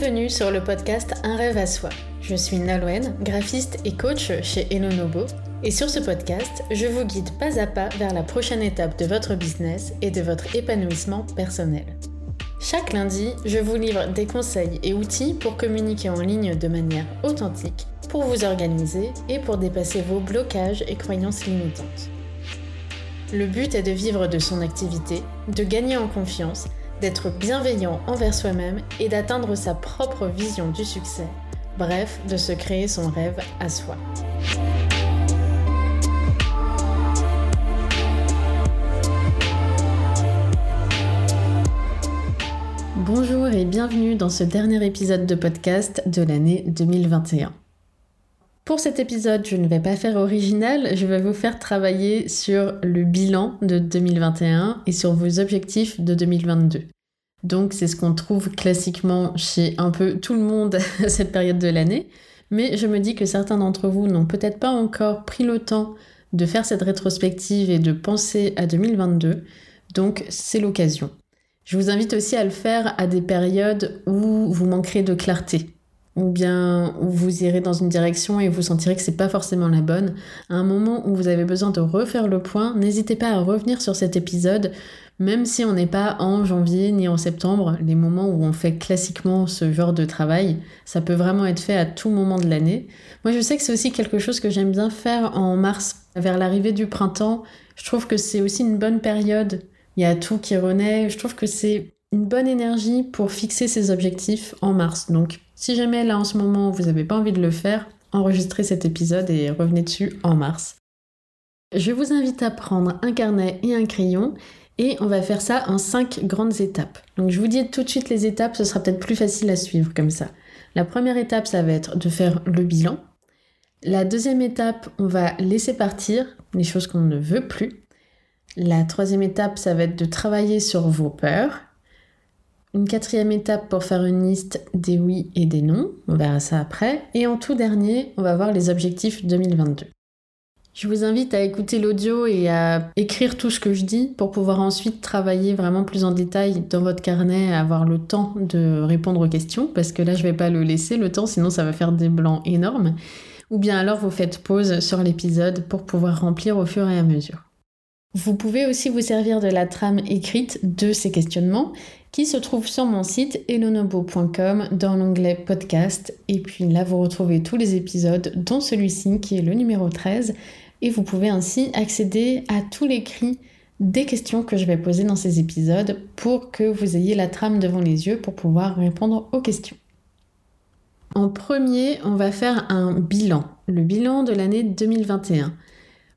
Bienvenue sur le podcast Un rêve à soi. Je suis Nalouen, graphiste et coach chez Elonobo. Et sur ce podcast, je vous guide pas à pas vers la prochaine étape de votre business et de votre épanouissement personnel. Chaque lundi, je vous livre des conseils et outils pour communiquer en ligne de manière authentique, pour vous organiser et pour dépasser vos blocages et croyances limitantes. Le but est de vivre de son activité, de gagner en confiance d'être bienveillant envers soi-même et d'atteindre sa propre vision du succès, bref, de se créer son rêve à soi. Bonjour et bienvenue dans ce dernier épisode de podcast de l'année 2021. Pour cet épisode, je ne vais pas faire original, je vais vous faire travailler sur le bilan de 2021 et sur vos objectifs de 2022. Donc c'est ce qu'on trouve classiquement chez un peu tout le monde à cette période de l'année, mais je me dis que certains d'entre vous n'ont peut-être pas encore pris le temps de faire cette rétrospective et de penser à 2022, donc c'est l'occasion. Je vous invite aussi à le faire à des périodes où vous manquerez de clarté, ou bien vous irez dans une direction et vous sentirez que c'est pas forcément la bonne, à un moment où vous avez besoin de refaire le point, n'hésitez pas à revenir sur cet épisode, même si on n'est pas en janvier ni en septembre, les moments où on fait classiquement ce genre de travail, ça peut vraiment être fait à tout moment de l'année. Moi je sais que c'est aussi quelque chose que j'aime bien faire en mars, vers l'arrivée du printemps. Je trouve que c'est aussi une bonne période. Il y a tout qui renaît. Je trouve que c'est une bonne énergie pour fixer ses objectifs en mars. Donc si jamais là en ce moment vous n'avez pas envie de le faire, enregistrez cet épisode et revenez dessus en mars. Je vous invite à prendre un carnet et un crayon et on va faire ça en cinq grandes étapes. Donc je vous dis tout de suite les étapes, ce sera peut-être plus facile à suivre comme ça. La première étape, ça va être de faire le bilan. La deuxième étape, on va laisser partir les choses qu'on ne veut plus. La troisième étape, ça va être de travailler sur vos peurs. Une quatrième étape pour faire une liste des oui et des non, on verra ça après. Et en tout dernier, on va voir les objectifs 2022. Je vous invite à écouter l'audio et à écrire tout ce que je dis pour pouvoir ensuite travailler vraiment plus en détail dans votre carnet, avoir le temps de répondre aux questions, parce que là je vais pas le laisser le temps, sinon ça va faire des blancs énormes. Ou bien alors vous faites pause sur l'épisode pour pouvoir remplir au fur et à mesure. Vous pouvez aussi vous servir de la trame écrite de ces questionnements qui se trouve sur mon site elonobo.com dans l'onglet podcast. Et puis là, vous retrouvez tous les épisodes, dont celui-ci qui est le numéro 13. Et vous pouvez ainsi accéder à tous les cris des questions que je vais poser dans ces épisodes pour que vous ayez la trame devant les yeux pour pouvoir répondre aux questions. En premier, on va faire un bilan, le bilan de l'année 2021.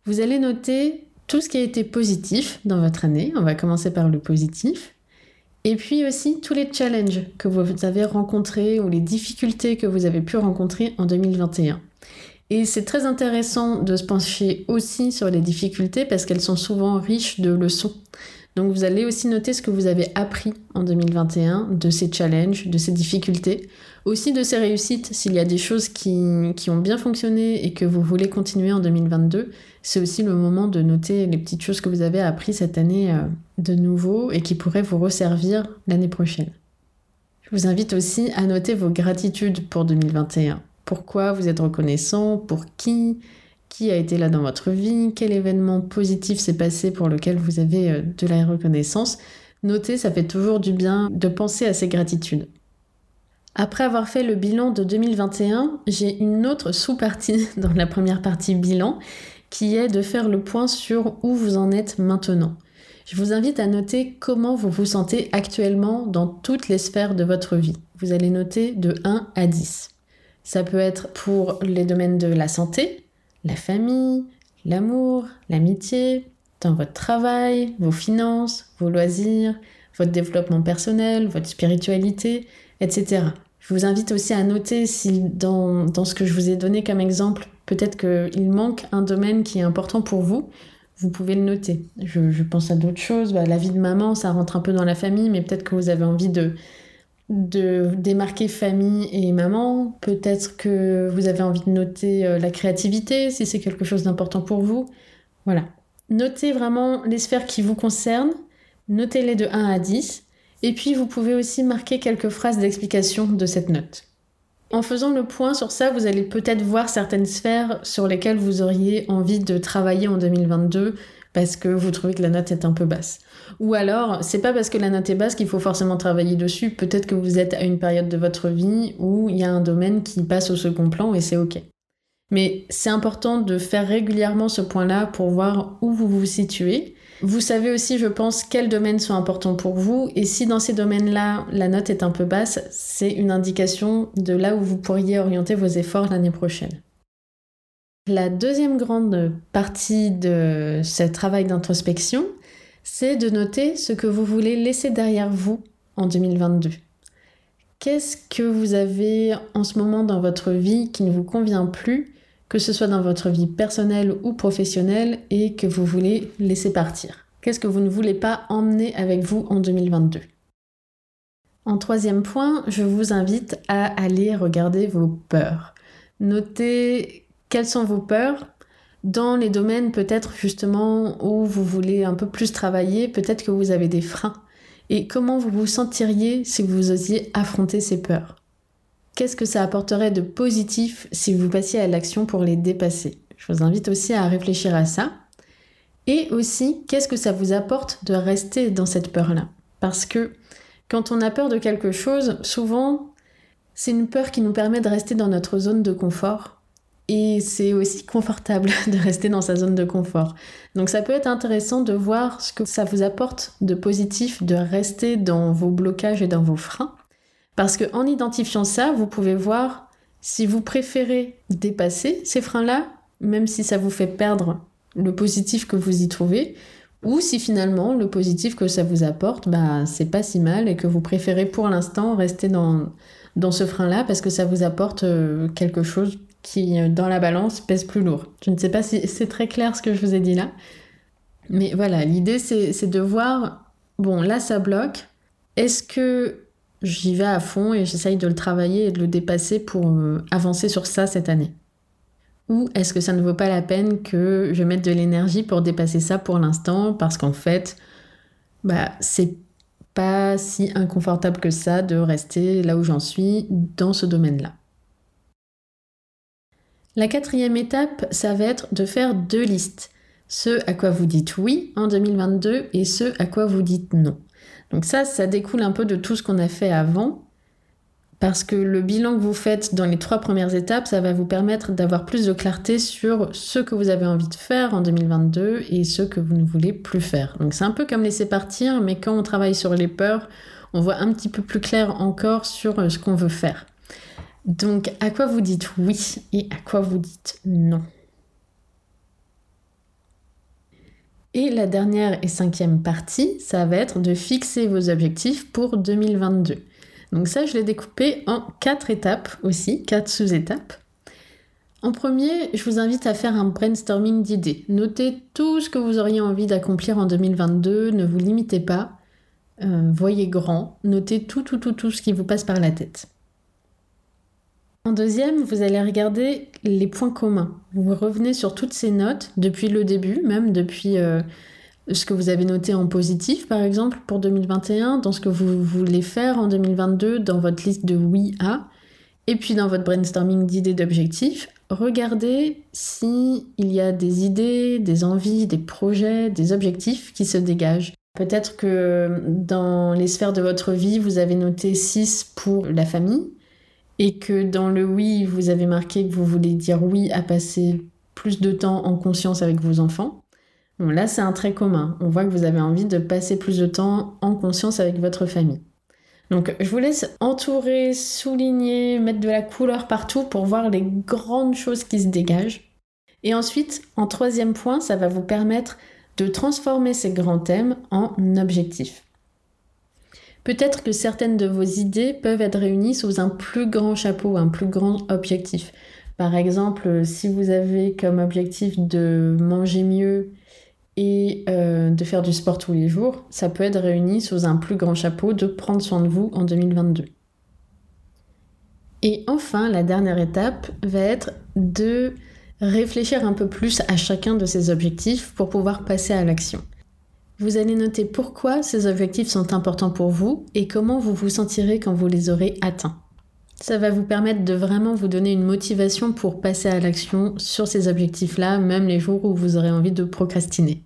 Vous allez noter tout ce qui a été positif dans votre année. On va commencer par le positif. Et puis aussi tous les challenges que vous avez rencontrés ou les difficultés que vous avez pu rencontrer en 2021. Et c'est très intéressant de se pencher aussi sur les difficultés parce qu'elles sont souvent riches de leçons. Donc vous allez aussi noter ce que vous avez appris en 2021 de ces challenges, de ces difficultés, aussi de ces réussites. S'il y a des choses qui, qui, ont bien fonctionné et que vous voulez continuer en 2022, c'est aussi le moment de noter les petites choses que vous avez appris cette année euh, de nouveau et qui pourraient vous resservir l'année prochaine. Je vous invite aussi à noter vos gratitudes pour 2021. Pourquoi vous êtes reconnaissant, pour qui, qui a été là dans votre vie, quel événement positif s'est passé pour lequel vous avez euh, de la reconnaissance? Notez, ça fait toujours du bien de penser à ces gratitudes. Après avoir fait le bilan de 2021, j'ai une autre sous-partie dans la première partie bilan qui est de faire le point sur où vous en êtes maintenant. Je vous invite à noter comment vous vous sentez actuellement dans toutes les sphères de votre vie. Vous allez noter de 1 à 10. Ça peut être pour les domaines de la santé, la famille, l'amour, l'amitié, dans votre travail, vos finances, vos loisirs, votre développement personnel, votre spiritualité, etc. Je vous invite aussi à noter si dans, dans ce que je vous ai donné comme exemple, peut-être qu'il manque un domaine qui est important pour vous, vous pouvez le noter. Je, pense à d'autres choses. Bah, la vie de maman, ça rentre un peu dans la famille, mais peut-être que vous avez envie de, de démarquer famille et maman. Peut-être que vous avez envie de noter euh, la créativité, si c'est quelque chose d'important pour vous. Voilà. Notez vraiment les sphères qui vous concernent. Notez-les de 1 à 10. Et puis vous pouvez aussi marquer quelques phrases d'explication de cette note. En faisant le point sur ça, vous allez peut-être voir certaines sphères sur lesquelles vous auriez envie de travailler en 2022 parce que vous trouvez que la note est un peu basse. Ou alors, c'est pas parce que la note est basse qu'il faut forcément travailler dessus. Peut-être que vous êtes à une période de votre vie où il y a un domaine qui passe au second plan et c'est ok. Mais c'est important de faire régulièrement ce point-là pour voir où vous vous situez. Vous savez aussi, je pense, quels domaines sont importants pour vous. Et si dans ces domaines-là, la note est un peu basse, c'est une indication de là où vous pourriez orienter vos efforts l'année prochaine. La deuxième grande partie de ce travail d'introspection, c'est de noter ce que vous voulez laisser derrière vous en 2022. Qu'est-ce que vous avez en ce moment dans votre vie qui ne vous convient plus, que ce soit dans votre vie personnelle ou professionnelle, et que vous voulez laisser partir Qu'est-ce que vous ne voulez pas emmener avec vous en 2022 En troisième point, je vous invite à aller regarder vos peurs. Notez quelles sont vos peurs dans les domaines peut-être justement où vous voulez un peu plus travailler, peut-être que vous avez des freins. Et comment vous vous sentiriez si vous osiez affronter ces peurs? Qu'est-ce que ça apporterait de positif si vous passiez à l'action pour les dépasser? Je vous invite aussi à réfléchir à ça. Et aussi, qu'est-ce que ça vous apporte de rester dans cette peur-là? Parce que quand on a peur de quelque chose, souvent, c'est une peur qui nous permet de rester dans notre zone de confort et c'est aussi confortable de rester dans sa zone de confort. Donc ça peut être intéressant de voir ce que ça vous apporte de positif de rester dans vos blocages et dans vos freins. Parce qu'en identifiant ça, vous pouvez voir si vous préférez dépasser ces freins-là, même si ça vous fait perdre le positif que vous y trouvez, ou si finalement le positif que ça vous apporte, bah, c'est pas si mal et que vous préférez pour l'instant rester dans, dans ce frein-là parce que ça vous apporte euh, quelque chose qui, euh, dans la balance, pèse plus lourd. Je ne sais pas si c'est très clair ce que je vous ai dit là. Mais voilà, l'idée c'est de voir, bon là ça bloque, est-ce que j'y vais à fond et j'essaye de le travailler et de le dépasser pour euh, avancer sur ça cette année Ou est-ce que ça ne vaut pas la peine que je mette de l'énergie pour dépasser ça pour l'instant parce qu'en fait, bah c'est pas si inconfortable que ça de rester là où j'en suis dans ce domaine-là. La quatrième étape, ça va être de faire deux listes. Ce à quoi vous dites oui en 2022 et ce à quoi vous dites non. Donc ça, ça découle un peu de tout ce qu'on a fait avant. Parce que le bilan que vous faites dans les trois premières étapes, ça va vous permettre d'avoir plus de clarté sur ce que vous avez envie de faire en 2022 et ce que vous ne voulez plus faire. Donc c'est un peu comme laisser partir, mais quand on travaille sur les peurs, on voit un petit peu plus clair encore sur ce qu'on veut faire. Donc, à quoi vous dites oui et à quoi vous dites non? Et la dernière et cinquième partie, ça va être de fixer vos objectifs pour 2022. Donc ça, je l'ai découpé en quatre étapes aussi, quatre sous-étapes. En premier, je vous invite à faire un brainstorming d'idées. Notez tout ce que vous auriez envie d'accomplir en 2022, ne vous limitez pas, euh, voyez grand, notez tout, tout, tout, tout ce qui vous passe par la tête. En deuxième, vous allez regarder les points communs. Vous revenez sur toutes ces notes depuis le début, même depuis euh, ce que vous avez noté en positif, par exemple, pour 2021, dans ce que vous voulez faire en 2022, dans votre liste de oui à, et puis dans votre brainstorming d'idées d'objectifs. Regardez s'il y a des idées, des envies, des projets, des objectifs qui se dégagent. Peut-être que dans les sphères de votre vie, vous avez noté 6 pour la famille, et que dans le oui, vous avez marqué que vous voulez dire oui à passer plus de temps en conscience avec vos enfants, bon, là c'est un trait commun. On voit que vous avez envie de passer plus de temps en conscience avec votre famille. Donc je vous laisse entourer, souligner, mettre de la couleur partout pour voir les grandes choses qui se dégagent. Et ensuite, en troisième point, ça va vous permettre de transformer ces grands thèmes en objectifs. Peut-être que certaines de vos idées peuvent être réunies sous un plus grand chapeau, un plus grand objectif. Par exemple, si vous avez comme objectif de manger mieux et euh, de faire du sport tous les jours, ça peut être réuni sous un plus grand chapeau de prendre soin de vous en 2022. Et enfin, la dernière étape va être de réfléchir un peu plus à chacun de ces objectifs pour pouvoir passer à l'action. Vous allez noter pourquoi ces objectifs sont importants pour vous et comment vous vous sentirez quand vous les aurez atteints. Ça va vous permettre de vraiment vous donner une motivation pour passer à l'action sur ces objectifs-là, même les jours où vous aurez envie de procrastiner.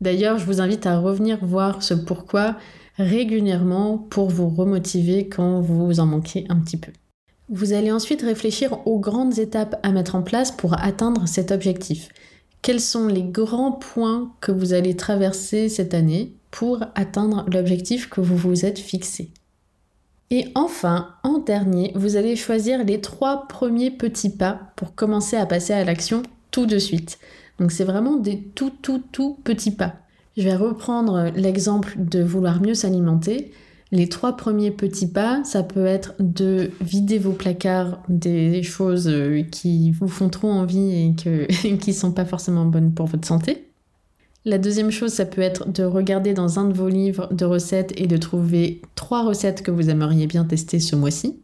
D'ailleurs, je vous invite à revenir voir ce pourquoi régulièrement pour vous remotiver quand vous en manquez un petit peu. Vous allez ensuite réfléchir aux grandes étapes à mettre en place pour atteindre cet objectif. Quels sont les grands points que vous allez traverser cette année pour atteindre l'objectif que vous vous êtes fixé? Et enfin, en dernier, vous allez choisir les trois premiers petits pas pour commencer à passer à l'action tout de suite. Donc c'est vraiment des tout tout tout petits pas. Je vais reprendre l'exemple de vouloir mieux s'alimenter. Les trois premiers petits pas, ça peut être de vider vos placards des choses euh, qui vous font trop envie et qui ne sont pas forcément bonnes pour votre santé. La deuxième chose, ça peut être de regarder dans un de vos livres de recettes et de trouver trois recettes que vous aimeriez bien tester ce mois-ci.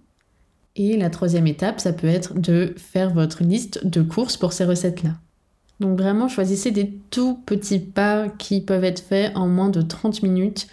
Et la troisième étape, ça peut être de faire votre liste de courses pour ces recettes-là. Donc vraiment, choisissez des tout petits pas qui peuvent être faits en moins de 30 minutes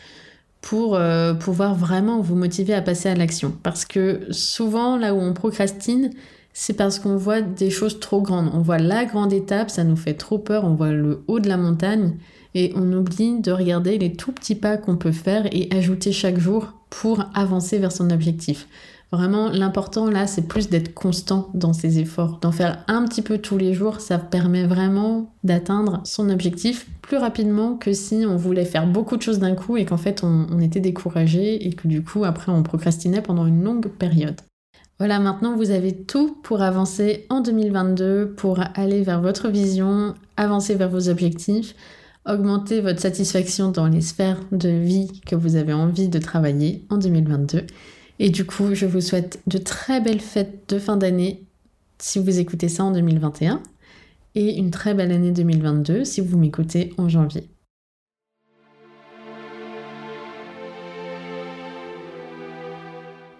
pour euh, pouvoir vraiment vous motiver à passer à l'action. Parce que souvent, là où on procrastine, c'est parce qu'on voit des choses trop grandes. On voit la grande étape, ça nous fait trop peur, on voit le haut de la montagne et on oublie de regarder les tout petits pas qu'on peut faire et ajouter chaque jour pour avancer vers son objectif. Vraiment, l'important là, c'est plus d'être constant dans ses efforts, d'en faire un petit peu tous les jours. Ça permet vraiment d'atteindre son objectif plus rapidement que si on voulait faire beaucoup de choses d'un coup et qu'en fait on, était découragé et que du coup après on procrastinait pendant une longue période. Voilà, maintenant vous avez tout pour avancer en 2022, pour aller vers votre vision, avancer vers vos objectifs, augmenter votre satisfaction dans les sphères de vie que vous avez envie de travailler en 2022. Et du coup, je vous souhaite de très belles fêtes de fin d'année si vous écoutez ça en 2021 et une très belle année 2022 si vous m'écoutez en janvier.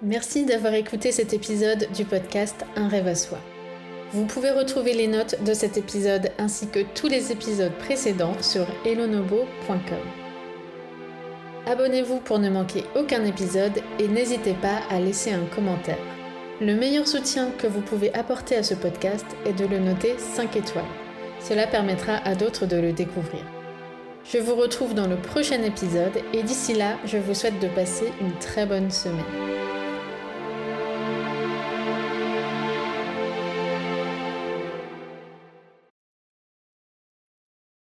Merci d'avoir écouté cet épisode du podcast Un rêve à soi. Vous pouvez retrouver les notes de cet épisode ainsi que tous les épisodes précédents sur elonobo.com. Abonnez-vous pour ne manquer aucun épisode et n'hésitez pas à laisser un commentaire. Le meilleur soutien que vous pouvez apporter à ce podcast est de le noter 5 étoiles. Cela permettra à d'autres de le découvrir. Je vous retrouve dans le prochain épisode et d'ici là, je vous souhaite de passer une très bonne semaine.